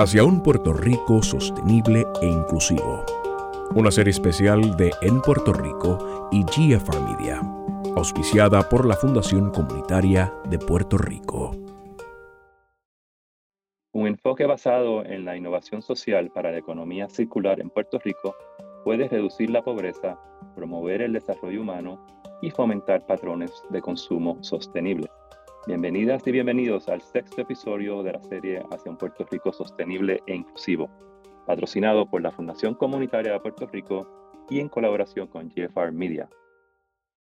hacia un Puerto Rico sostenible e inclusivo. Una serie especial de En Puerto Rico y GFR Media, auspiciada por la Fundación Comunitaria de Puerto Rico. Un enfoque basado en la innovación social para la economía circular en Puerto Rico puede reducir la pobreza, promover el desarrollo humano y fomentar patrones de consumo sostenibles. Bienvenidas y bienvenidos al sexto episodio de la serie Hacia un Puerto Rico sostenible e inclusivo, patrocinado por la Fundación Comunitaria de Puerto Rico y en colaboración con GFR Media.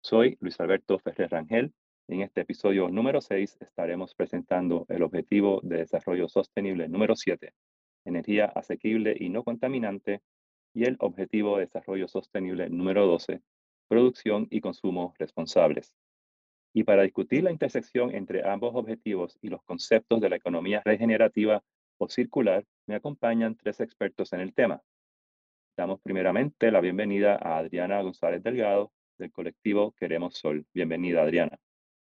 Soy Luis Alberto Ferrer Rangel en este episodio número 6 estaremos presentando el objetivo de desarrollo sostenible número 7, energía asequible y no contaminante, y el objetivo de desarrollo sostenible número 12, producción y consumo responsables. Y para discutir la intersección entre ambos objetivos y los conceptos de la economía regenerativa o circular, me acompañan tres expertos en el tema. Damos primeramente la bienvenida a Adriana González Delgado del colectivo Queremos Sol. Bienvenida, Adriana.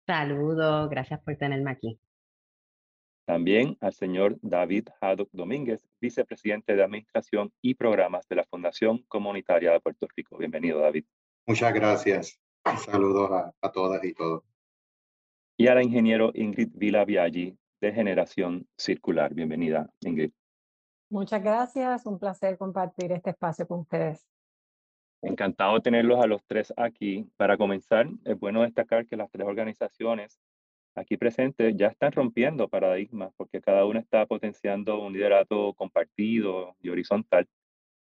Saludos, gracias por tenerme aquí. También al señor David Haddock Domínguez, vicepresidente de Administración y Programas de la Fundación Comunitaria de Puerto Rico. Bienvenido, David. Muchas gracias. Saludos a, todas y todos. Y a la ingeniero Ingrid Vila Viaggi, de Generación Circular. Bienvenida, Ingrid. Muchas gracias. Un placer compartir este espacio con ustedes. Encantado de tenerlos a los tres aquí. Para comenzar, es bueno destacar que las tres organizaciones aquí presentes ya están rompiendo paradigmas porque cada una está potenciando un liderato compartido y horizontal,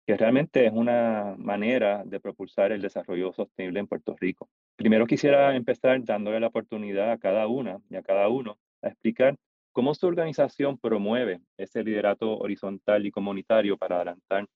que realmente es una manera de propulsar el desarrollo sostenible en Puerto Rico. Primero quisiera empezar dándole la oportunidad a cada una y a cada uno a explicar cómo su organización promueve ese liderato horizontal y comunitario para adelantar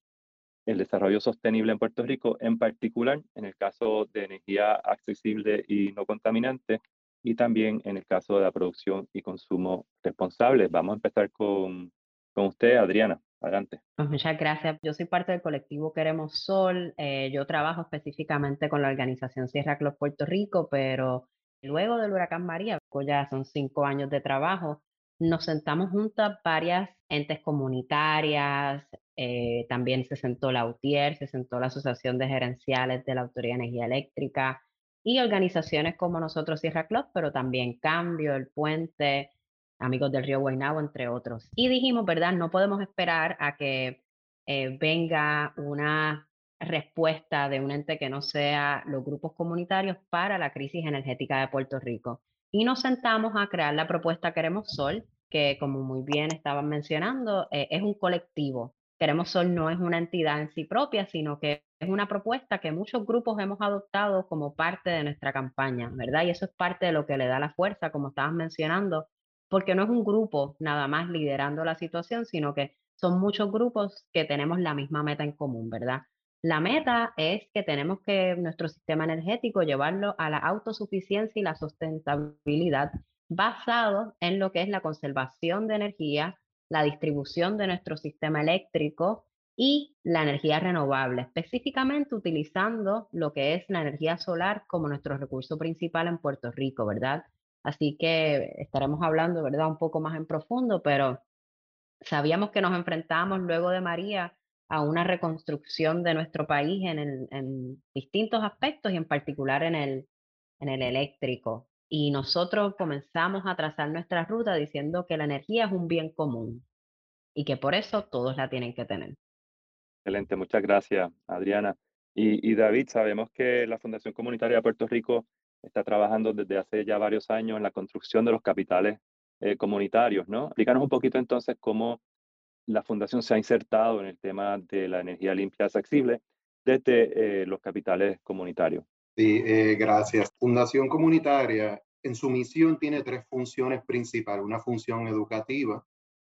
el desarrollo sostenible en Puerto Rico, en particular en el caso de energía accesible y no contaminante, y también en el caso de la producción y consumo responsable. Vamos a empezar con, con usted, Adriana. Adelante. Pues muchas gracias. Yo soy parte del colectivo Queremos Sol. Eh, yo trabajo específicamente con la organización Sierra Club Puerto Rico, pero luego del huracán María, pues ya son cinco años de trabajo, nos sentamos juntas varias entes comunitarias, eh, también se sentó la UTIER, se sentó la Asociación de Gerenciales de la Autoridad de Energía Eléctrica y organizaciones como nosotros Sierra Club, pero también Cambio, El Puente, Amigos del Río Guaynabo, entre otros. Y dijimos, ¿verdad? No podemos esperar a que eh, venga una respuesta de un ente que no sea los grupos comunitarios para la crisis energética de Puerto Rico. Y nos sentamos a crear la propuesta Queremos Sol, que como muy bien estaban mencionando, eh, es un colectivo Queremos Sol no es una entidad en sí propia, sino que es una propuesta que muchos grupos hemos adoptado como parte de nuestra campaña, ¿verdad? Y eso es parte de lo que le da la fuerza, como estabas mencionando, porque no es un grupo nada más liderando la situación, sino que son muchos grupos que tenemos la misma meta en común, ¿verdad? La meta es que tenemos que nuestro sistema energético llevarlo a la autosuficiencia y la sustentabilidad basado en lo que es la conservación de energía, la distribución de nuestro sistema eléctrico y la energía renovable, específicamente utilizando lo que es la energía solar como nuestro recurso principal en Puerto Rico, ¿verdad? Así que estaremos hablando, ¿verdad? Un poco más en profundo, pero sabíamos que nos enfrentábamos luego de María a una reconstrucción de nuestro país en, distintos aspectos y en particular en el, en el eléctrico. Y nosotros comenzamos a trazar nuestra ruta diciendo que la energía es un bien común y que por eso todos la tienen que tener. Excelente, muchas gracias, Adriana. Y, David, sabemos que la Fundación Comunitaria de Puerto Rico está trabajando desde hace ya varios años en la construcción de los capitales eh, comunitarios, ¿no? Explícanos un poquito entonces cómo la Fundación se ha insertado en el tema de la energía limpia y accesible desde eh, los capitales comunitarios. Sí, eh, gracias. Fundación Comunitaria en su misión tiene tres funciones principales. Una función educativa,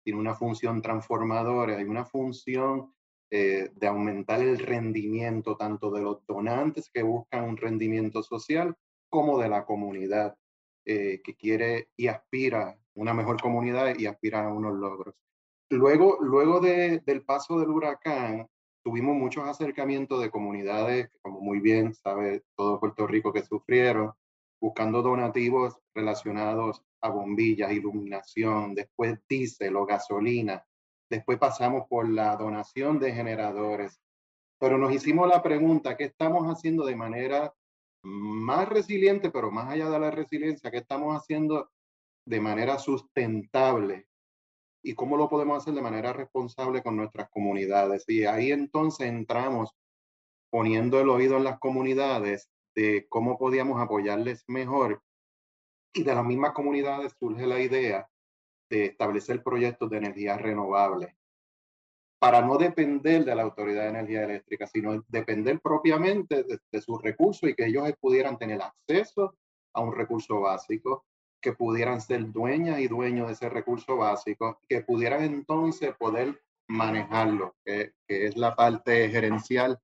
tiene una función transformadora y una función eh, de aumentar el rendimiento tanto de los donantes que buscan un rendimiento social como de la comunidad eh, que quiere y aspira una mejor comunidad y aspira a unos logros. Luego, luego de, del paso del huracán, tuvimos muchos acercamientos de comunidades, como muy bien sabe todo Puerto Rico, que sufrieron, buscando donativos relacionados a bombillas, iluminación, después diésel o gasolina, después pasamos por la donación de generadores, pero nos hicimos la pregunta, ¿qué estamos haciendo de manera más resiliente, pero más allá de la resiliencia, qué estamos haciendo de manera sustentable y cómo lo podemos hacer de manera responsable con nuestras comunidades? Y ahí entonces entramos poniendo el oído en las comunidades de cómo podíamos apoyarles mejor. Y de las mismas comunidades surge la idea de establecer proyectos de energía renovable para no depender de la Autoridad de Energía Eléctrica, sino depender propiamente de, sus recursos y que ellos pudieran tener acceso a un recurso básico, que pudieran ser dueñas y dueños de ese recurso básico, que pudieran entonces poder manejarlo, que, que es la parte gerencial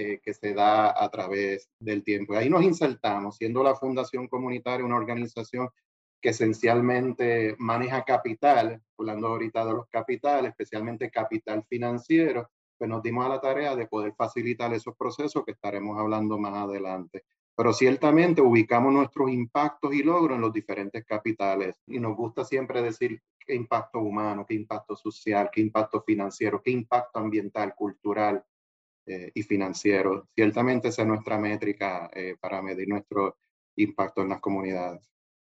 eh, que se da a través del tiempo. Y ahí nos insertamos, siendo la Fundación Comunitaria una organización que esencialmente maneja capital, hablando ahorita de los capitales, especialmente capital financiero, pues nos dimos a la tarea de poder facilitar esos procesos que estaremos hablando más adelante. Pero ciertamente ubicamos nuestros impactos y logros en los diferentes capitales y nos gusta siempre decir qué impacto humano, qué impacto social, qué impacto financiero, qué impacto ambiental, cultural, eh, y financiero. Ciertamente esa es nuestra métrica eh, para medir nuestro impacto en las comunidades.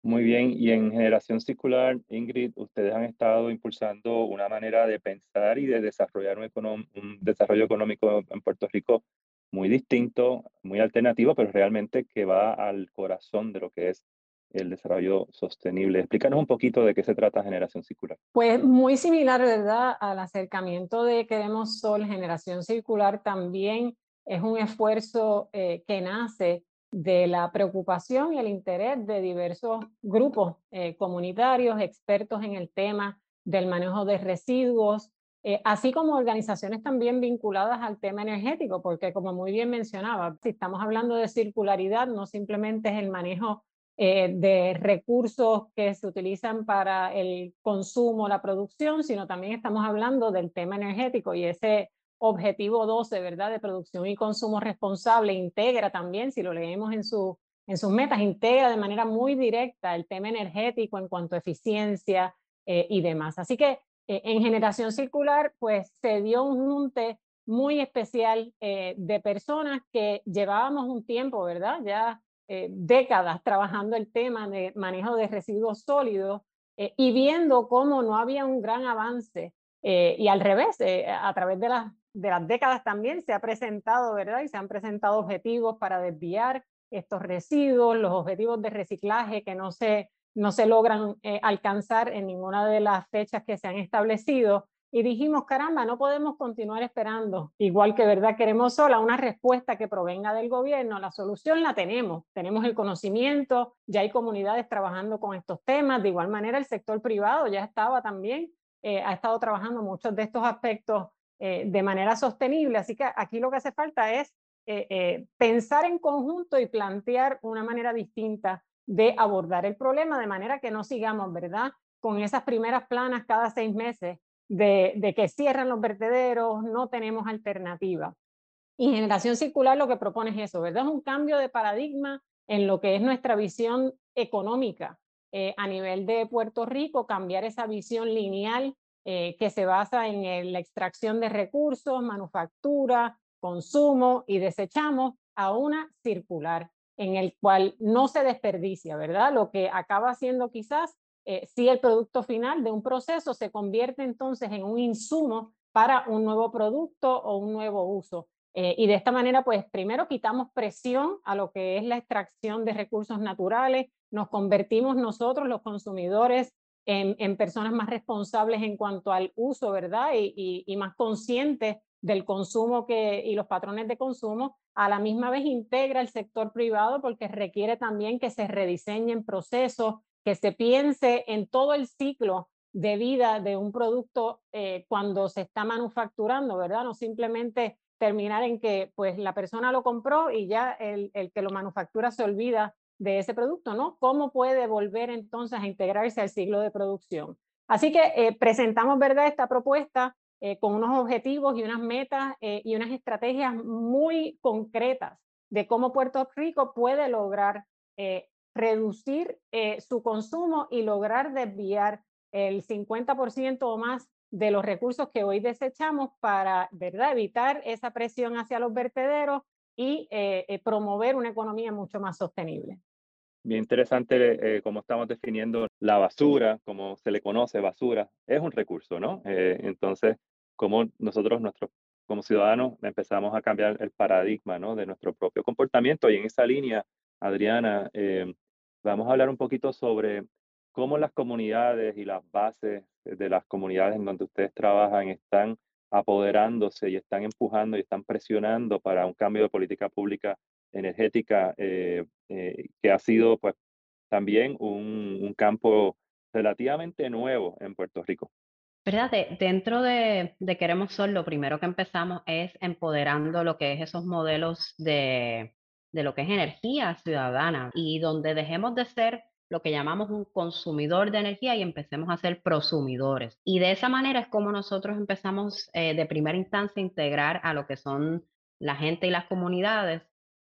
Muy bien, y en Generación Circular, Ingrid, ustedes han estado impulsando una manera de pensar y de desarrollar un, desarrollo económico en Puerto Rico muy distinto, muy alternativo, pero realmente que va al corazón de lo que es el desarrollo sostenible. Explícanos un poquito de qué se trata Generación Circular. Pues muy similar, ¿verdad?, al acercamiento de Queremos Sol, Generación Circular también es un esfuerzo eh, que nace de la preocupación y el interés de diversos grupos eh, comunitarios, expertos en el tema del manejo de residuos, eh, así como organizaciones también vinculadas al tema energético, porque como muy bien mencionaba, si estamos hablando de circularidad, no simplemente es el manejo eh, de recursos que se utilizan para el consumo, la producción, sino también estamos hablando del tema energético y ese objetivo 12, ¿verdad? De producción y consumo responsable integra también, si lo leemos en, su, en sus metas, integra de manera muy directa el tema energético en cuanto a eficiencia eh, y demás. Así que eh, en generación circular, pues se dio un junte muy especial de personas que llevábamos un tiempo, ¿verdad? Ya eh, décadas trabajando el tema de manejo de residuos sólidos eh, y viendo cómo no había un gran avance. Eh, y al revés, a través de las, de las décadas también se ha presentado, ¿verdad? Y se han presentado objetivos para desviar estos residuos, los objetivos de reciclaje que no se, no se logran alcanzar en ninguna de las fechas que se han establecido. Y dijimos, caramba, no podemos continuar esperando, igual que verdad queremos sola una respuesta que provenga del gobierno, la solución la tenemos, tenemos el conocimiento, ya hay comunidades trabajando con estos temas, de igual manera el sector privado ya estaba también, eh, ha estado trabajando muchos de estos aspectos eh, de manera sostenible, así que aquí lo que hace falta es eh, pensar en conjunto y plantear una manera distinta de abordar el problema de manera que no sigamos, ¿verdad? Con esas primeras planas cada seis meses de, que cierran los vertederos, no tenemos alternativa. Y generación circular lo que propone es eso, ¿verdad? Es un cambio de paradigma en lo que es nuestra visión económica eh, a nivel de Puerto Rico, cambiar esa visión lineal eh, que se basa en la extracción de recursos, manufactura, consumo y desechamos a una circular en el cual no se desperdicia, ¿verdad? Lo que acaba siendo quizás eh, si el producto final de un proceso se convierte entonces en un insumo para un nuevo producto o un nuevo uso. Eh, y de esta manera, pues primero quitamos presión a lo que es la extracción de recursos naturales, nos convertimos nosotros, los consumidores, en, personas más responsables en cuanto al uso, ¿verdad? Y, y, más conscientes del consumo que, y los patrones de consumo. A la misma vez integra el sector privado porque requiere también que se rediseñen procesos, que se piense en todo el ciclo de vida de un producto eh, cuando se está manufacturando, ¿verdad? No simplemente terminar en que pues la persona lo compró y ya el, el que lo manufactura se olvida de ese producto, ¿no? ¿Cómo puede volver entonces a integrarse al ciclo de producción? Así que eh, presentamos, ¿verdad?, esta propuesta eh, con unos objetivos y unas metas y unas estrategias muy concretas de cómo Puerto Rico puede lograr reducir eh, su consumo y lograr desviar el 50% o más de los recursos que hoy desechamos para ¿verdad? evitar esa presión hacia los vertederos y eh, eh, promover una economía mucho más sostenible. Bien interesante eh, cómo estamos definiendo la basura, como se le conoce basura, es un recurso, ¿no? entonces, cómo nosotros, nuestros, como ciudadanos, empezamos a cambiar el paradigma, ¿no? De nuestro propio comportamiento y en esa línea, Adriana, vamos a hablar un poquito sobre cómo las comunidades y las bases de las comunidades en donde ustedes trabajan están apoderándose y están empujando y están presionando para un cambio de política pública energética eh, eh, que ha sido pues también un, campo relativamente nuevo en Puerto Rico. ¿Verdad? dentro de, de, Queremos Sol, lo primero que empezamos es empoderando lo que es esos modelos de, de lo que es energía ciudadana y donde dejemos de ser lo que llamamos un consumidor de energía y empecemos a ser prosumidores. Y de esa manera es como nosotros empezamos eh, de primera instancia a integrar a lo que son la gente y las comunidades,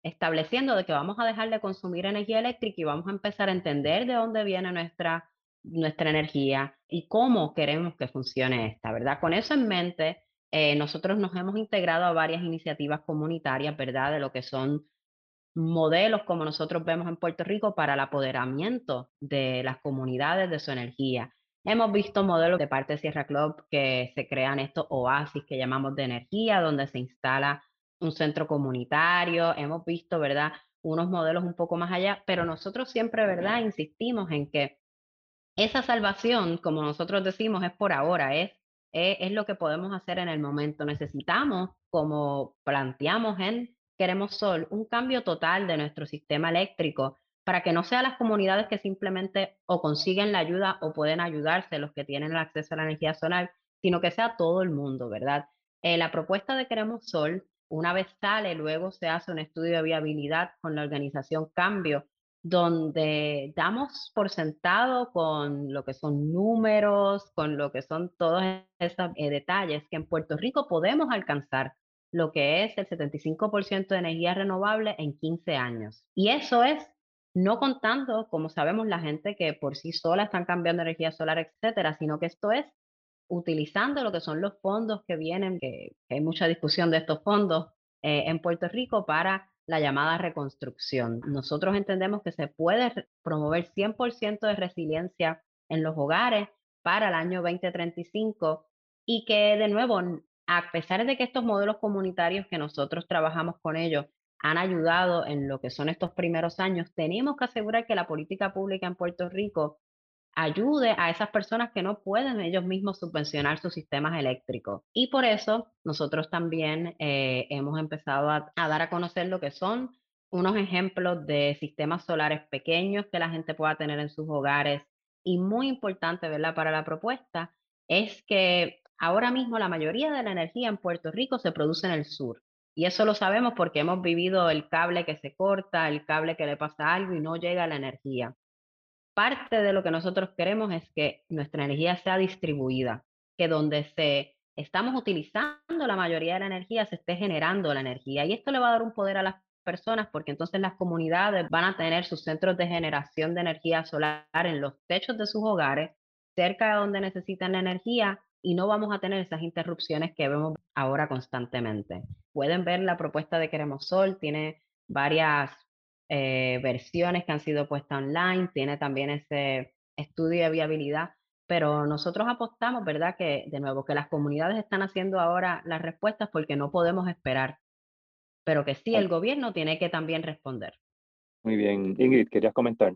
estableciendo de que vamos a dejar de consumir energía eléctrica y vamos a empezar a entender de dónde viene nuestra, nuestra energía y cómo queremos que funcione esta, ¿verdad? Con eso en mente, eh, nosotros nos hemos integrado a varias iniciativas comunitarias, ¿verdad? De lo que son modelos como nosotros vemos en Puerto Rico para el apoderamiento de las comunidades de su energía. Hemos visto modelos de parte de Sierra Club que se crean estos oasis que llamamos de energía, donde se instala un centro comunitario. Hemos visto, ¿verdad? Unos modelos un poco más allá, pero nosotros siempre, ¿verdad? Insistimos en que esa salvación, como nosotros decimos, es por ahora, es, es, es lo que podemos hacer en el momento. Necesitamos, como planteamos en queremos Sol, un cambio total de nuestro sistema eléctrico para que no sean las comunidades que simplemente o consiguen la ayuda o pueden ayudarse los que tienen el acceso a la energía solar, sino que sea todo el mundo, ¿verdad? Eh, la propuesta de Queremos Sol, una vez sale, luego se hace un estudio de viabilidad con la organización Cambio, donde damos por sentado con lo que son números, con lo que son todos esos eh, detalles que en Puerto Rico podemos alcanzar lo que es el 75% de energía renovable en 15 años. Y eso es no contando, como sabemos, la gente que por sí sola están cambiando energía solar, etcétera, sino que esto es utilizando lo que son los fondos que vienen, que, hay mucha discusión de estos fondos eh, en Puerto Rico para la llamada reconstrucción. Nosotros entendemos que se puede promover 100% de resiliencia en los hogares para el año 2035 y que de nuevo a pesar de que estos modelos comunitarios que nosotros trabajamos con ellos han ayudado en lo que son estos primeros años, tenemos que asegurar que la política pública en Puerto Rico ayude a esas personas que no pueden ellos mismos subvencionar sus sistemas eléctricos. Y por eso nosotros también eh, hemos empezado a, a dar a conocer lo que son unos ejemplos de sistemas solares pequeños que la gente pueda tener en sus hogares. Y muy importante, ¿verdad? Para la propuesta es que Ahora mismo la mayoría de la energía en Puerto Rico se produce en el sur. Y eso lo sabemos porque hemos vivido el cable que se corta, el cable que le pasa algo y no llega la energía. Parte de lo que nosotros queremos es que nuestra energía sea distribuida, que donde se estamos utilizando la mayoría de la energía se esté generando la energía. Y esto le va a dar un poder a las personas porque entonces las comunidades van a tener sus centros de generación de energía solar en los techos de sus hogares, cerca de donde necesitan la energía y no vamos a tener esas interrupciones que vemos ahora constantemente. Pueden ver la propuesta de Queremos Sol, tiene varias eh, versiones que han sido puestas online, tiene también ese estudio de viabilidad, pero nosotros apostamos, ¿verdad? Que de nuevo, que las comunidades están haciendo ahora las respuestas porque no podemos esperar, pero que sí, el gobierno tiene que también responder. Muy bien, Ingrid, querías comentar.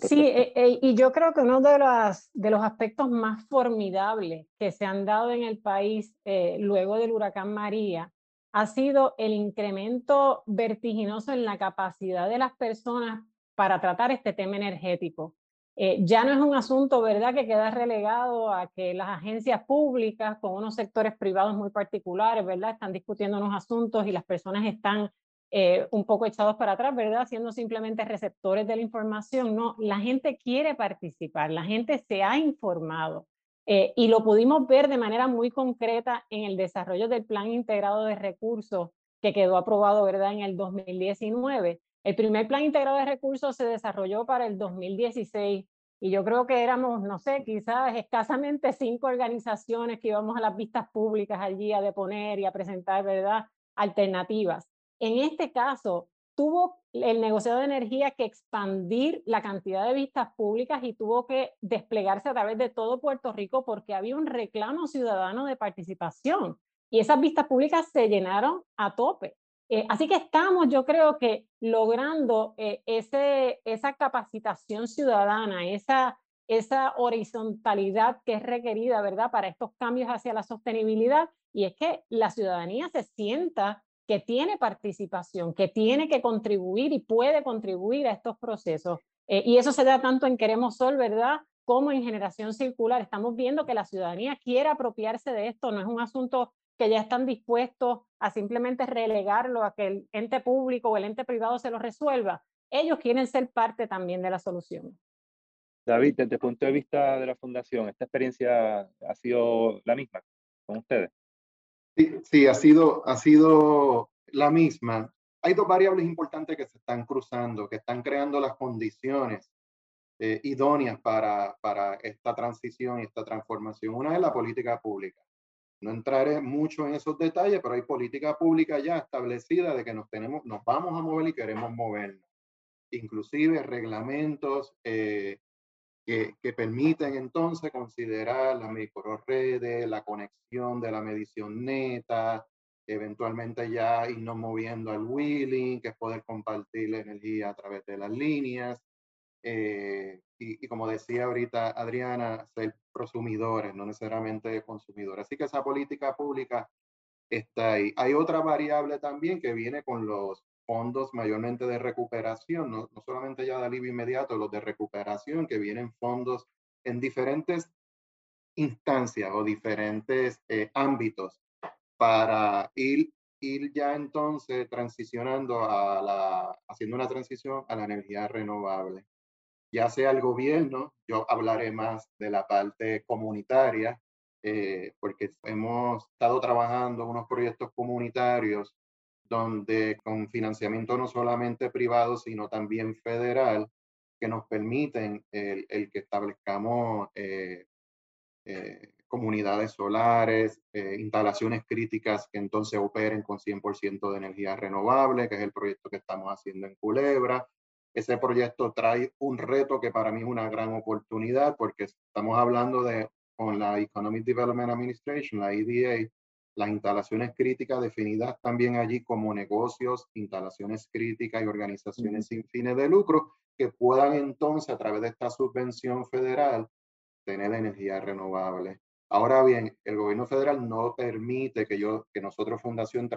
Sí, eh, eh, y yo creo que uno de los, de los aspectos más formidables que se han dado en el país eh, luego del huracán María ha sido el incremento vertiginoso en la capacidad de las personas para tratar este tema energético. ya no es un asunto, ¿verdad?, que queda relegado a que las agencias públicas con unos sectores privados muy particulares, ¿verdad?, están discutiendo unos asuntos y las personas están eh, un poco echados para atrás, ¿verdad? Siendo simplemente receptores de la información. No, la gente quiere participar, la gente se ha informado eh, y lo pudimos ver de manera muy concreta en el desarrollo del Plan Integrado de Recursos que quedó aprobado, ¿verdad? En el 2019. El primer Plan Integrado de Recursos se desarrolló para el 2016 y yo creo que éramos, no sé, quizás escasamente cinco organizaciones que íbamos a las vistas públicas allí a deponer y a presentar, ¿verdad?, alternativas. En este caso, tuvo el negociado de energía que expandir la cantidad de vistas públicas y tuvo que desplegarse a través de todo Puerto Rico porque había un reclamo ciudadano de participación y esas vistas públicas se llenaron a tope. Eh, así que estamos, yo creo que logrando eh, ese, esa capacitación ciudadana, esa, esa horizontalidad que es requerida, ¿verdad?, para estos cambios hacia la sostenibilidad, y es que la ciudadanía se sienta que tiene participación, que tiene que contribuir y puede contribuir a estos procesos. Eh, y eso se da tanto en Queremos Sol, ¿verdad? Como en Generación Circular. Estamos viendo que la ciudadanía quiere apropiarse de esto, no es un asunto que ya están dispuestos a simplemente relegarlo a que el ente público o el ente privado se lo resuelva. Ellos quieren ser parte también de la solución. David, desde el punto de vista de la fundación, ¿esta experiencia ha sido la misma con ustedes? Sí, sí ha, sido, ha sido la misma. Hay dos variables importantes que se están cruzando, que están creando las condiciones eh, idóneas para, para esta transición y esta transformación. Una es la política pública. No entraré mucho en esos detalles, pero hay política pública ya establecida de que nos, tenemos, nos vamos a mover y queremos movernos. Inclusive reglamentos eh, que, permiten entonces considerar las microredes, la conexión de la medición neta, eventualmente ya irnos moviendo al wheeling, que es poder compartir la energía a través de las líneas. Eh, y, como decía ahorita Adriana, ser prosumidores, no necesariamente consumidores. Así que esa política pública está ahí. Hay otra variable también que viene con los fondos mayormente de recuperación, no, no solamente ya de alivio inmediato, los de recuperación, que vienen fondos en diferentes instancias o diferentes eh, ámbitos para ir, ir ya entonces transicionando a la, haciendo una transición a la energía renovable. Ya sea el gobierno, yo hablaré más de la parte comunitaria, eh, porque hemos estado trabajando unos proyectos comunitarios donde con financiamiento no solamente privado, sino también federal, que nos permiten el, que establezcamos eh, eh, comunidades solares, instalaciones críticas que entonces operen con 100% de energía renovable, que es el proyecto que estamos haciendo en Culebra, ese proyecto trae un reto que para mí es una gran oportunidad porque estamos hablando de con la Economic Development Administration, la EDA, las instalaciones críticas definidas también allí como negocios, instalaciones críticas y organizaciones sin fines de lucro que puedan entonces a través de esta subvención federal tener energía renovable. Ahora bien, el gobierno federal no permite que yo, que nosotros fundación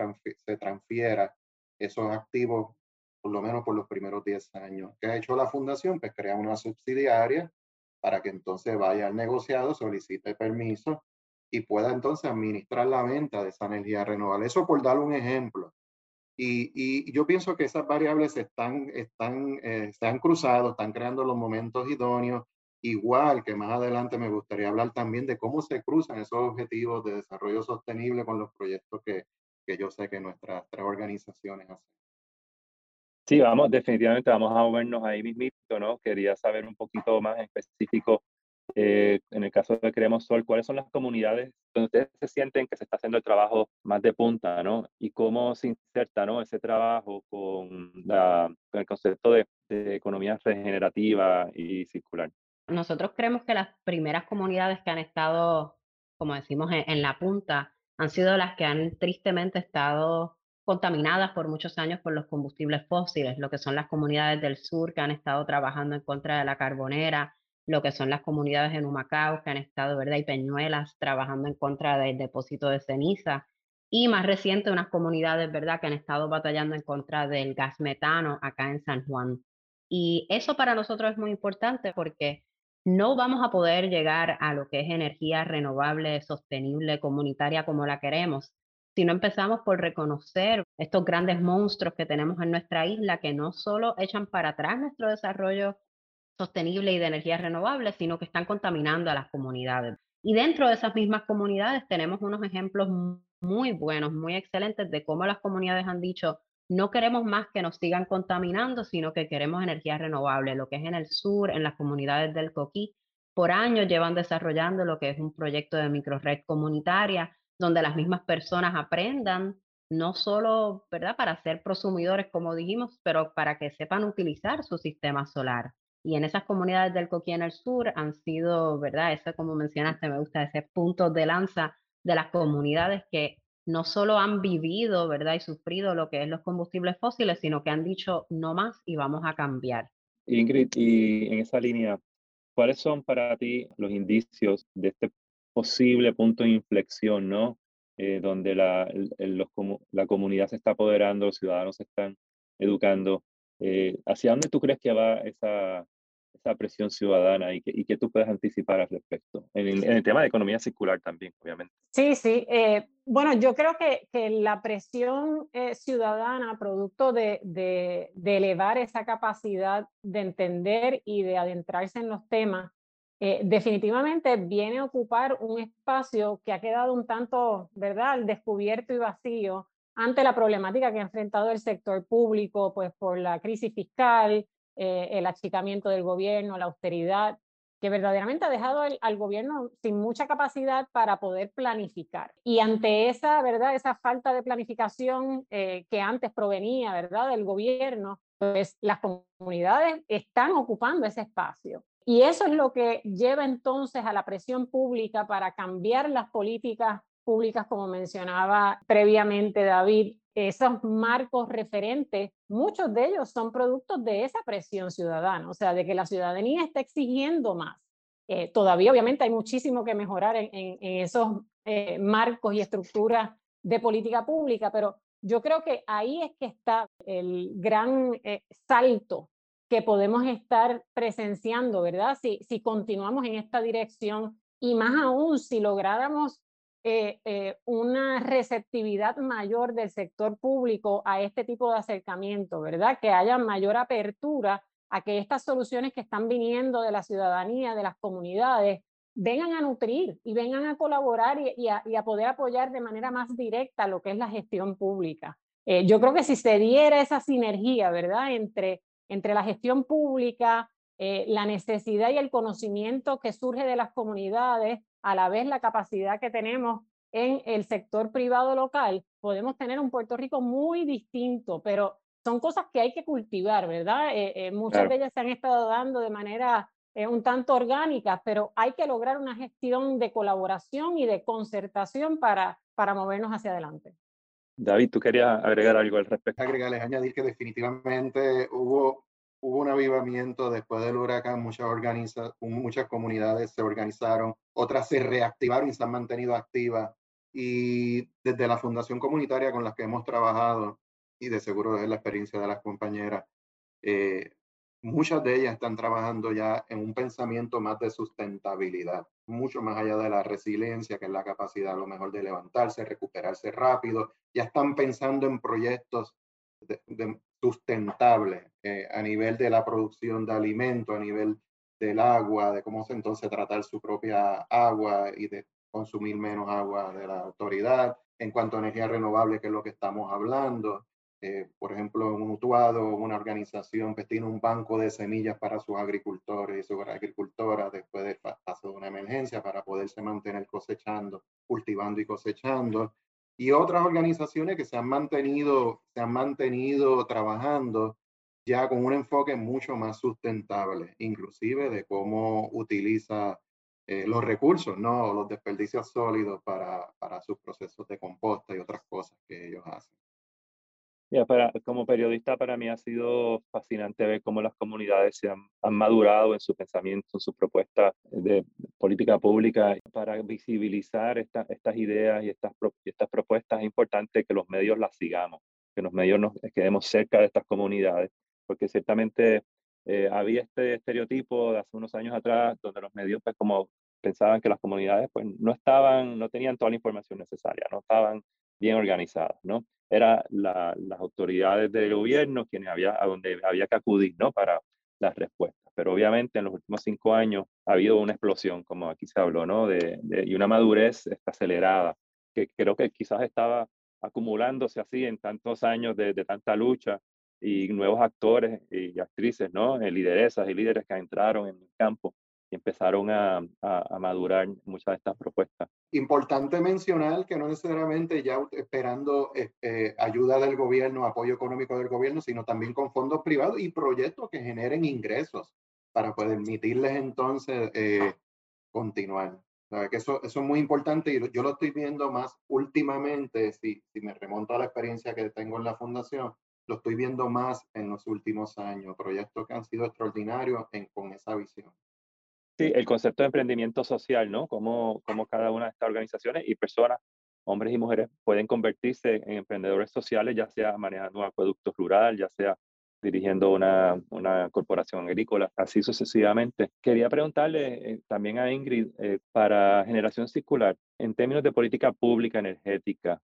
se transfiera esos activos por lo menos por los primeros 10 años. ¿Qué ha hecho la fundación? Pues crea una subsidiaria para que entonces vaya al negociado, solicite permiso y pueda entonces administrar la venta de esa energía renovable. Eso por dar un ejemplo. Y, y yo pienso que esas variables están, están, eh, se han cruzado, están creando los momentos idóneos, igual que más adelante me gustaría hablar también de cómo se cruzan esos objetivos de desarrollo sostenible con los proyectos que, que yo sé que nuestras tres organizaciones hacen. Sí, vamos, definitivamente vamos a movernos ahí mismito, ¿no? Quería saber un poquito más específico, eh, caso de Queremos Sol, cuáles son las comunidades donde ustedes se sienten que se está haciendo el trabajo más de punta, ¿no? Y cómo se inserta, ¿no? Ese trabajo con, la, con el concepto de, de economía regenerativa y circular. Nosotros creemos que las primeras comunidades que han estado, como decimos, en, en la punta, han sido las que han tristemente estado contaminadas por muchos años por los combustibles fósiles, lo que son las comunidades del sur que han estado trabajando en contra de la carbonera, lo que son las comunidades en Humacao que han estado, ¿verdad? Y Peñuelas trabajando en contra del depósito de ceniza. Y más reciente, unas comunidades, ¿verdad?, que han estado batallando en contra del gas metano acá en San Juan. Y eso para nosotros es muy importante porque no vamos a poder llegar a lo que es energía renovable, sostenible, comunitaria como la queremos si no empezamos por reconocer estos grandes monstruos que tenemos en nuestra isla que no solo echan para atrás nuestro desarrollo sostenible y de energías renovables, sino que están contaminando a las comunidades. Y dentro de esas mismas comunidades tenemos unos ejemplos muy buenos, muy excelentes de cómo las comunidades han dicho, no queremos más que nos sigan contaminando, sino que queremos energía renovable, lo que es en el sur, en las comunidades del Coquí. Por años llevan desarrollando lo que es un proyecto de microred comunitaria, donde las mismas personas aprendan, no solo, ¿verdad?, para ser prosumidores, como dijimos, pero para que sepan utilizar su sistema solar. Y en esas comunidades del Coquí en el sur han sido, ¿verdad? Eso como mencionaste, me gusta ese punto de lanza de las comunidades que no solo han vivido, ¿verdad? Y sufrido lo que es los combustibles fósiles, sino que han dicho no más y vamos a cambiar. Ingrid, y en esa línea, ¿cuáles son para ti los indicios de este posible punto de inflexión, ¿no? Eh, donde la, la comunidad se está apoderando, los ciudadanos se están educando. Eh, ¿Hacia dónde tú crees que va esa, esa presión ciudadana y que, y que tú puedes anticipar al respecto? En el, tema de economía circular también, obviamente. Sí, sí. Eh, bueno, yo creo que, que la presión eh, ciudadana, producto de, de, de, elevar esa capacidad de entender y de adentrarse en los temas, eh, definitivamente viene a ocupar un espacio que ha quedado un tanto, ¿verdad?, descubierto y vacío ante la problemática que ha enfrentado el sector público, pues por la crisis fiscal, eh, el achicamiento del gobierno, la austeridad, que verdaderamente ha dejado al, gobierno sin mucha capacidad para poder planificar. Y ante esa, ¿verdad? Esa falta de planificación eh, que antes provenía, ¿verdad? Del gobierno, pues las comunidades están ocupando ese espacio. Y eso es lo que lleva entonces a la presión pública para cambiar las políticas públicas, como mencionaba previamente David, esos marcos referentes, muchos de ellos son productos de esa presión ciudadana, o sea, de que la ciudadanía está exigiendo más. Eh, todavía, obviamente, hay muchísimo que mejorar en, esos eh, marcos y estructuras de política pública, pero yo creo que ahí es que está el gran eh, salto que podemos estar presenciando, ¿verdad? Si, si continuamos en esta dirección y más aún si lográramos eh, eh, una receptividad mayor del sector público a este tipo de acercamiento, ¿verdad? Que haya mayor apertura a que estas soluciones que están viniendo de la ciudadanía, de las comunidades, vengan a nutrir y vengan a colaborar y, a, poder apoyar de manera más directa lo que es la gestión pública. Eh, yo creo que si se diera esa sinergia, ¿verdad? Entre, entre la gestión pública, la necesidad y el conocimiento que surge de las comunidades, a la vez la capacidad que tenemos en el sector privado local, podemos tener un Puerto Rico muy distinto, pero son cosas que hay que cultivar, ¿verdad? Eh, eh, muchas de ellas se han estado dando de manera eh, un tanto orgánica, pero hay que lograr una gestión de colaboración y de concertación para, para movernos hacia adelante. David, ¿tú querías agregar algo al respecto? Agregarles, añadir que definitivamente hubo hubo un avivamiento después del huracán, muchas, organiza muchas comunidades se organizaron, otras se reactivaron y se han mantenido activas. Y desde la fundación comunitaria con las que hemos trabajado, y de seguro es la experiencia de las compañeras, eh, muchas de ellas están trabajando ya en un pensamiento más de sustentabilidad, mucho más allá de la resiliencia, que es la capacidad a lo mejor de levantarse, recuperarse rápido. Ya están pensando en proyectos de, sustentable eh, a nivel de la producción de alimentos, a nivel del agua, de cómo se entonces tratar su propia agua y de consumir menos agua de la autoridad. En cuanto a energía renovable, que es lo que estamos hablando, eh, por ejemplo, un Utuado, una organización que tiene un banco de semillas para sus agricultores y sus agricultoras después de paso de una emergencia para poderse mantener cosechando, cultivando y cosechando y otras organizaciones que se han mantenido, se han mantenido trabajando ya con un enfoque mucho más sustentable, inclusive de cómo utiliza eh, los recursos, ¿no? los desperdicios sólidos para, para sus procesos de composta y otras cosas que ellos hacen para, como periodista para mí ha sido fascinante ver cómo las comunidades se han, han madurado en su pensamiento, en su propuesta de política pública para visibilizar estas ideas y estas, estas propuestas. Es importante que los medios las sigamos, que los medios nos quedemos cerca de estas comunidades, porque ciertamente eh, había este estereotipo de hace unos años atrás donde los medios pues como pensaban que las comunidades pues no estaban, no tenían toda la información necesaria, no estaban bien organizadas, ¿no? Eran las autoridades del gobierno quienes había, a donde había que acudir, ¿no? Para las respuestas. Pero obviamente en los últimos cinco años ha habido una explosión, como aquí se habló, ¿no? De, y una madurez acelerada, que creo que quizás estaba acumulándose así en tantos años de, tanta lucha y nuevos actores y actrices, ¿no? Eh, lideresas y líderes que entraron en el campo y empezaron a, madurar muchas de estas propuestas. Importante mencionar que no necesariamente ya esperando eh, ayuda del gobierno, apoyo económico del gobierno, sino también con fondos privados y proyectos que generen ingresos para permitirles entonces eh, continuar. que eso, eso es muy importante y yo lo estoy viendo más últimamente, si, si me remonto a la experiencia que tengo en la fundación, lo estoy viendo más en los últimos años, proyectos que han sido extraordinarios en, con esa visión. Sí, el concepto de emprendimiento social, ¿no? Cómo, cómo cada una de estas organizaciones y personas, hombres y mujeres, pueden convertirse en emprendedores sociales, ya sea manejando un acueducto rural, ya sea dirigiendo una, una corporación agrícola, así sucesivamente. Quería preguntarle eh, también a Ingrid, eh, para generación circular, en términos de política pública energética,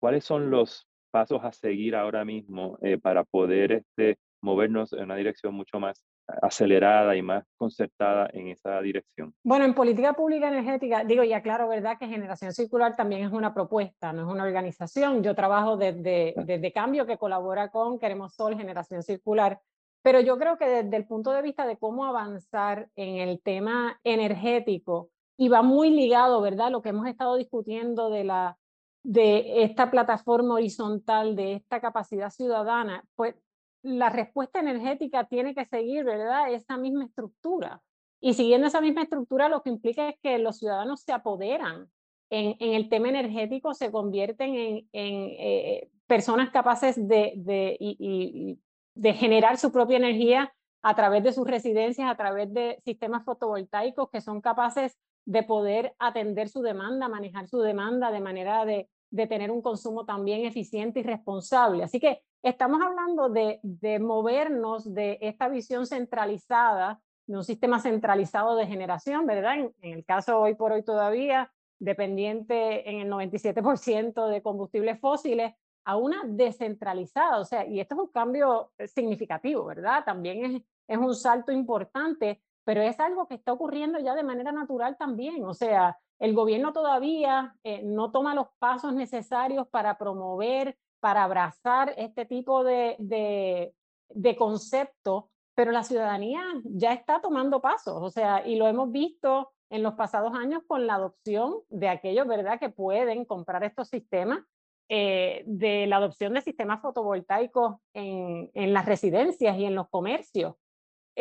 ¿cuáles son los pasos a seguir ahora mismo eh, para poder este, movernos en una dirección mucho más acelerada y más concertada en esa dirección. Bueno, en política pública energética, digo ya claro, ¿verdad? Que Generación Circular también es una propuesta, no es una organización. Yo trabajo desde, desde Cambio, que colabora con Queremos Sol, Generación Circular, pero yo creo que desde el punto de vista de cómo avanzar en el tema energético, y va muy ligado, ¿verdad? Lo que hemos estado discutiendo de la de esta plataforma horizontal, de esta capacidad ciudadana, pues la respuesta energética tiene que seguir, ¿verdad? Esa misma estructura. Y siguiendo esa misma estructura, lo que implica es que los ciudadanos se apoderan en, el tema energético, se convierten en, eh, personas capaces de, de, de generar su propia energía a través de sus residencias, a través de sistemas fotovoltaicos que son capaces de poder atender su demanda, manejar su demanda de manera de, de tener un consumo también eficiente y responsable. Así que estamos hablando de, de movernos de esta visión centralizada, de un sistema centralizado de generación, ¿verdad? En, el caso hoy por hoy todavía, dependiente en el 97% de combustibles fósiles, a una descentralizada. O sea, y esto es un cambio significativo, ¿verdad? También es, es un salto importante, pero es algo que está ocurriendo ya de manera natural también. O sea, el gobierno todavía eh, no toma los pasos necesarios para promover, para abrazar este tipo de, de, de concepto, pero la ciudadanía ya está tomando pasos, o sea, y lo hemos visto en los pasados años con la adopción de aquellos, ¿verdad?, que pueden comprar estos sistemas, eh, de la adopción de sistemas fotovoltaicos en, en, las residencias y en los comercios.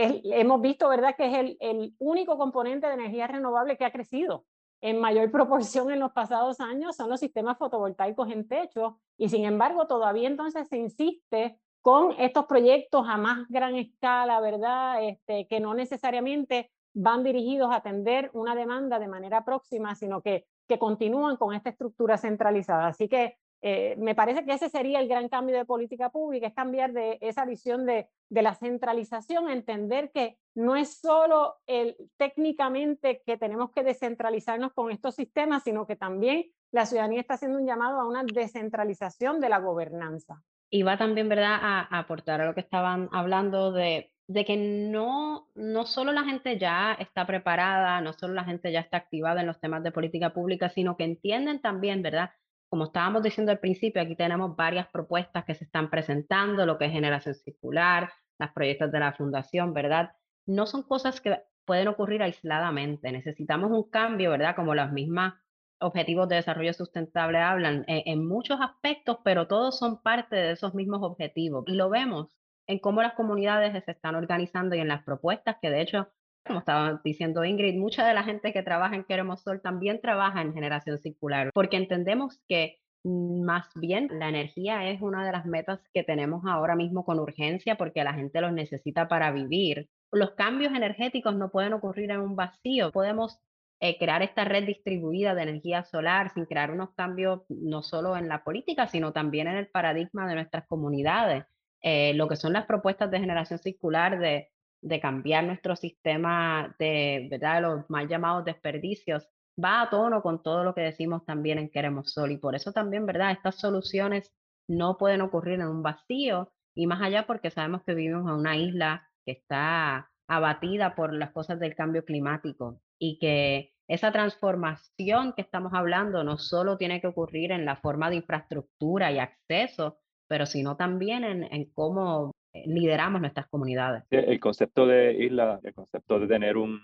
Hemos visto, ¿verdad?, que es el, el único componente de energía renovable que ha crecido en mayor proporción en los pasados años son los sistemas fotovoltaicos en techo y sin embargo todavía entonces se insiste con estos proyectos a más gran escala, ¿verdad? Este, que no necesariamente van dirigidos a atender una demanda de manera próxima, sino que, que continúan con esta estructura centralizada. Así que eh, me parece que ese sería el gran cambio de política pública, es cambiar de esa visión de, de la centralización, entender que no es solo el, técnicamente que tenemos que descentralizarnos con estos sistemas, sino que también la ciudadanía está haciendo un llamado a una descentralización de la gobernanza. Y va también, ¿verdad?, a, aportar a lo que estaban hablando de, de que no, no solo la gente ya está preparada, no solo la gente ya está activada en los temas de política pública, sino que entienden también, ¿verdad?, como estábamos diciendo al principio, aquí tenemos varias propuestas que se están presentando, lo que es generación circular, las proyectos de la fundación, ¿verdad? No son cosas que pueden ocurrir aisladamente. Necesitamos un cambio, ¿verdad? Como los mismos objetivos de desarrollo sustentable hablan eh, en muchos aspectos, pero todos son parte de esos mismos objetivos. Y lo vemos en cómo las comunidades se están organizando y en las propuestas que de hecho como estaba diciendo Ingrid, mucha de la gente que trabaja en Queremos Sol también trabaja en generación circular, porque entendemos que más bien la energía es una de las metas que tenemos ahora mismo con urgencia porque la gente los necesita para vivir. Los cambios energéticos no pueden ocurrir en un vacío. Podemos eh, crear esta red distribuida de energía solar sin crear unos cambios no solo en la política, sino también en el paradigma de nuestras comunidades. Eh, lo que son las propuestas de generación circular de de cambiar nuestro sistema de, ¿verdad? los mal llamados desperdicios, va a tono con todo lo que decimos también en Queremos Sol. Y por eso también, ¿verdad? Estas soluciones no pueden ocurrir en un vacío y más allá porque sabemos que vivimos en una isla que está abatida por las cosas del cambio climático y que esa transformación que estamos hablando no solo tiene que ocurrir en la forma de infraestructura y acceso, pero sino también en, cómo eh, lideramos nuestras comunidades. El concepto de isla, el concepto de tener un,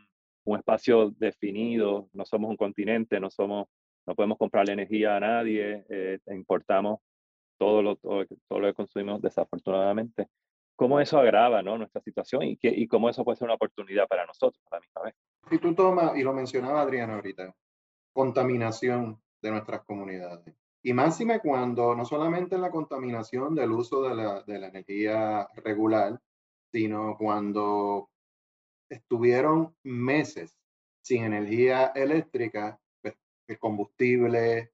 un espacio definido, no somos un continente, no somos, no podemos comprarle energía a nadie, eh, importamos todo lo, todo, todo, lo que consumimos desafortunadamente. ¿Cómo eso agrava ¿no? nuestra situación y, que, y cómo eso puede ser una oportunidad para nosotros a la misma vez? Si tú tomas, y lo mencionaba Adriana ahorita, contaminación de nuestras comunidades. Y máxime cuando no solamente la contaminación del uso de la, de la energía regular, sino cuando estuvieron meses sin energía eléctrica, pues, el combustible,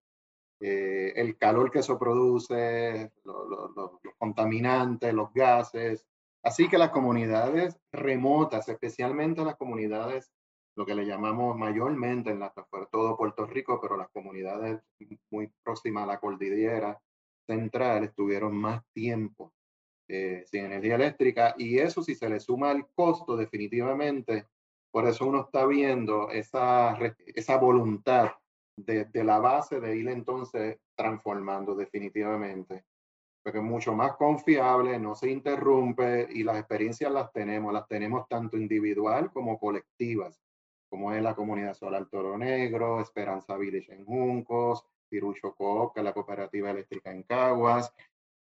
eh, el calor que eso produce, los contaminantes, los gases. Así que las comunidades remotas, especialmente las comunidades, lo que le llamamos mayormente en la, todo Puerto Rico, pero las comunidades muy próximas a la cordillera central estuvieron más tiempo eh, sin energía eléctrica y eso si se le suma el costo definitivamente, por eso uno está viendo esa, esa voluntad de, la base de ir entonces transformando definitivamente. Porque es mucho más confiable, no se interrumpe y las experiencias las tenemos, las tenemos tanto individual como colectivas, como es la comunidad solar Toro Negro, Esperanza Village en Juncos, Pirucho Coop, que es la cooperativa eléctrica en Caguas.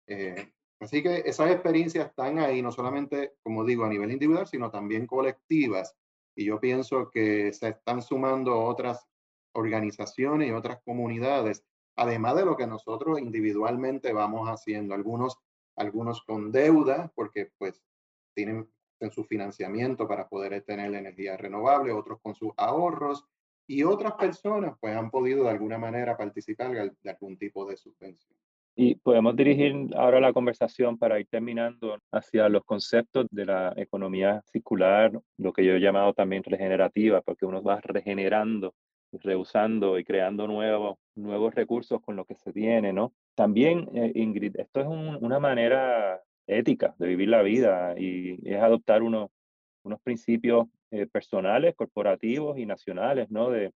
Eh, así que esas experiencias están ahí, no solamente, como digo, a nivel individual, sino también colectivas. Y yo pienso que se están sumando otras organizaciones y otras comunidades, además de lo que nosotros individualmente vamos haciendo. Algunos, algunos con deuda, porque pues tienen en su financiamiento para poder tener energía renovable, otros con sus ahorros y otras personas pues han podido de alguna manera participar de algún tipo de subvención. Y podemos dirigir ahora la conversación para ir terminando hacia los conceptos de la economía circular, lo que yo he llamado también regenerativa, porque uno va regenerando reusando y creando nuevos, nuevos recursos con lo que se tiene, ¿no? También, eh, Ingrid, esto es una manera ética de vivir la vida y es adoptar unos, unos principios eh, personales, corporativos y nacionales, ¿no? De,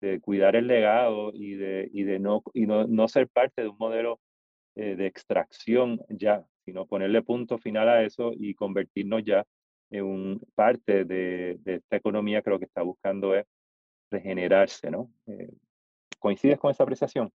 de, cuidar el legado y de, y de no, y no, no ser parte de un modelo eh, de extracción ya, sino ponerle punto final a eso y convertirnos ya en un parte de, de esta economía que lo que está buscando es regenerarse, ¿no? Eh, ¿Coincides con esa apreciación?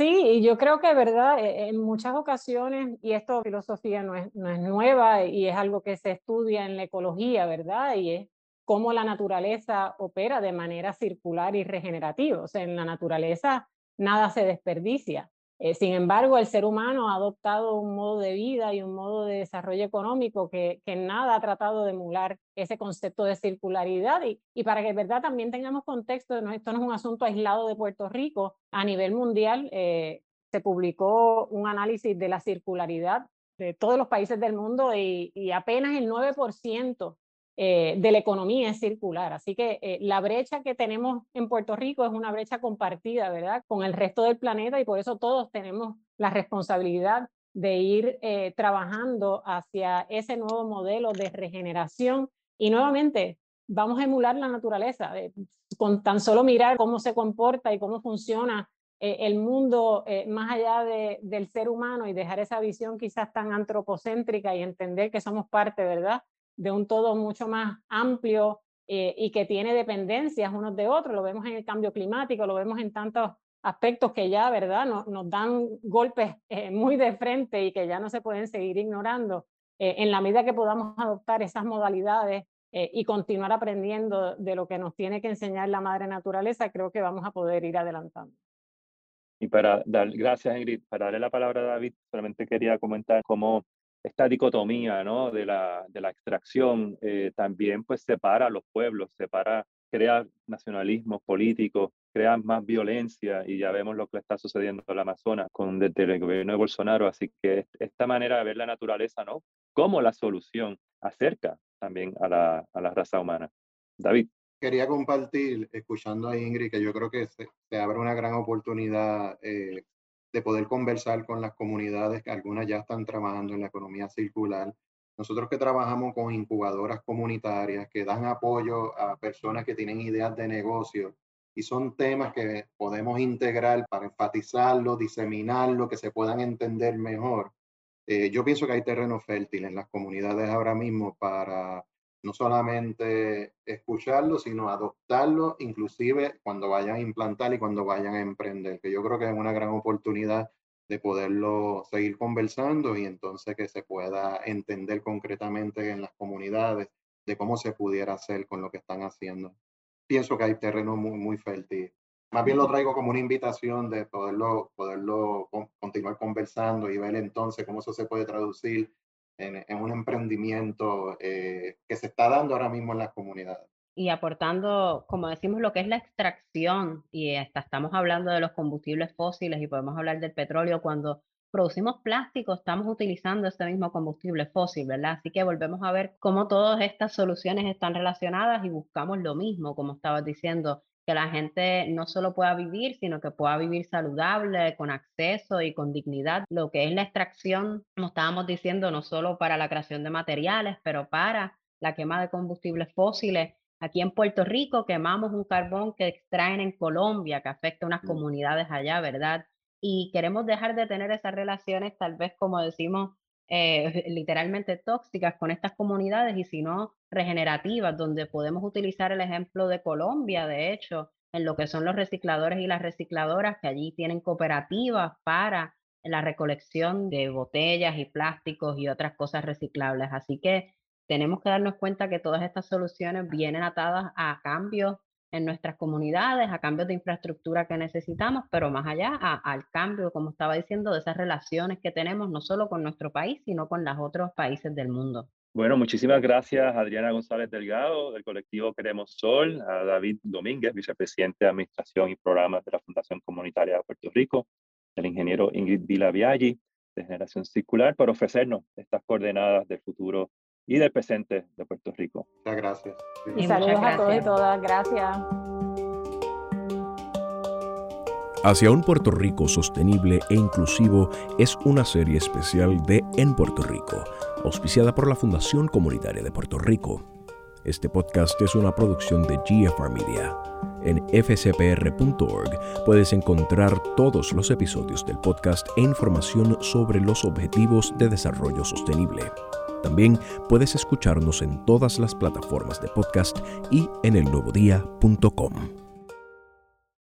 Sí, yo creo que, ¿verdad? E, en muchas ocasiones, y esto filosofía no es, no es nueva y es algo que se estudia en la ecología, ¿verdad? Y es cómo la naturaleza opera de manera circular y regenerativa. O sea, en la naturaleza nada se desperdicia. Eh, sin embargo, el ser humano ha adoptado un modo de vida y un modo de desarrollo económico que, que nada ha tratado de emular ese concepto de circularidad. Y, para que de verdad también tengamos contexto, no, esto no es un asunto aislado de Puerto Rico. A nivel mundial eh, se publicó un análisis de la circularidad de todos los países del mundo y apenas el 9% eh, de la economía circular. Así que eh, la brecha que tenemos en Puerto Rico es una brecha compartida, ¿verdad?, con el resto del planeta y por eso todos tenemos la responsabilidad de ir eh, trabajando hacia ese nuevo modelo de regeneración. Y nuevamente, vamos a emular la naturaleza, con tan solo mirar cómo se comporta y cómo funciona el mundo más allá del ser humano y dejar esa visión quizás tan antropocéntrica y entender que somos parte, ¿verdad?, de un todo mucho más amplio eh, y que tiene dependencias unos de otros. Lo vemos en el cambio climático, lo vemos en tantos aspectos que ya, ¿verdad?, nos, dan golpes eh, muy de frente y que ya no se pueden seguir ignorando. Eh, en la medida que podamos adoptar esas modalidades y continuar aprendiendo de lo que nos tiene que enseñar la madre naturaleza, creo que vamos a poder ir adelantando. Y para dar, gracias Ingrid, para darle la palabra a David, solamente quería comentar cómo esta dicotomía ¿no? de, la, de la extracción eh, también pues separa a los pueblos, separa, crea nacionalismo político, crea más violencia y ya vemos lo que está sucediendo en el Amazonas con desde el gobierno de Bolsonaro, así que esta manera de ver la naturaleza ¿no? como la solución acerca también a la, a la raza humana. David. Quería compartir, escuchando a Ingrid, que yo creo que se, abre una gran oportunidad eh, de poder conversar con las comunidades, que algunas ya están trabajando en la economía circular. nosotros que trabajamos con incubadoras comunitarias que dan apoyo a personas que tienen ideas de negocio y son temas que podemos integrar para enfatizarlo, diseminarlo, que se puedan entender mejor. Eh, yo pienso que hay terreno fértil en las comunidades ahora mismo para no solamente escucharlo, sino adoptarlo, inclusive cuando vayan a implantar y cuando vayan a emprender, que yo creo que es una gran oportunidad de poderlo seguir conversando y entonces que se pueda entender concretamente en las comunidades de cómo se pudiera hacer con lo que están haciendo. Pienso que hay terreno muy, muy fértil. Más bien lo traigo como una invitación de poderlo, poderlo continuar conversando y ver entonces cómo eso se puede traducir en, un emprendimiento eh, que se está dando ahora mismo en las comunidades. Y aportando, como decimos, lo que es la extracción, y hasta estamos hablando de los combustibles fósiles y podemos hablar del petróleo, cuando producimos plástico estamos utilizando ese mismo combustible fósil, ¿verdad? Así que volvemos a ver cómo todas estas soluciones están relacionadas y buscamos lo mismo, como estabas diciendo, que la gente no solo pueda vivir, sino que pueda vivir saludable, con acceso y con dignidad. Lo que es la extracción, como estábamos diciendo, no solo para la creación de materiales, pero para la quema de combustibles fósiles. Aquí en Puerto Rico quemamos un carbón que extraen en Colombia, que afecta a unas mm. comunidades allá, ¿verdad? Y queremos dejar de tener esas relaciones, tal vez como decimos, eh, literalmente tóxicas con estas comunidades y si no regenerativas, donde podemos utilizar el ejemplo de Colombia, de hecho, en lo que son los recicladores y las recicladoras, que allí tienen cooperativas para la recolección de botellas y plásticos y otras cosas reciclables. Así que tenemos que darnos cuenta que todas estas soluciones vienen atadas a cambios en nuestras comunidades, a cambios de infraestructura que necesitamos, pero más allá al cambio, como estaba diciendo, de esas relaciones que tenemos no solo con nuestro país, sino con los otros países del mundo. Bueno, muchísimas gracias Adriana González Delgado del colectivo Queremos Sol, a David Domínguez, vicepresidente de Administración y Programas de la Fundación Comunitaria de Puerto Rico, el ingeniero Ingrid Vila Viaggi de Generación Circular, por ofrecernos estas coordenadas del futuro y del presente de Puerto Rico. Muchas gracias. Y, saludos a todos y todas. Gracias. Hacia un Puerto Rico sostenible e inclusivo es una serie especial de En Puerto Rico, auspiciada por la Fundación Comunitaria de Puerto Rico. Este podcast es una producción de GFR Media. En fcpr.org puedes encontrar todos los episodios del podcast e información sobre los objetivos de desarrollo sostenible. También puedes escucharnos en todas las plataformas de podcast y en elnuevodía.com.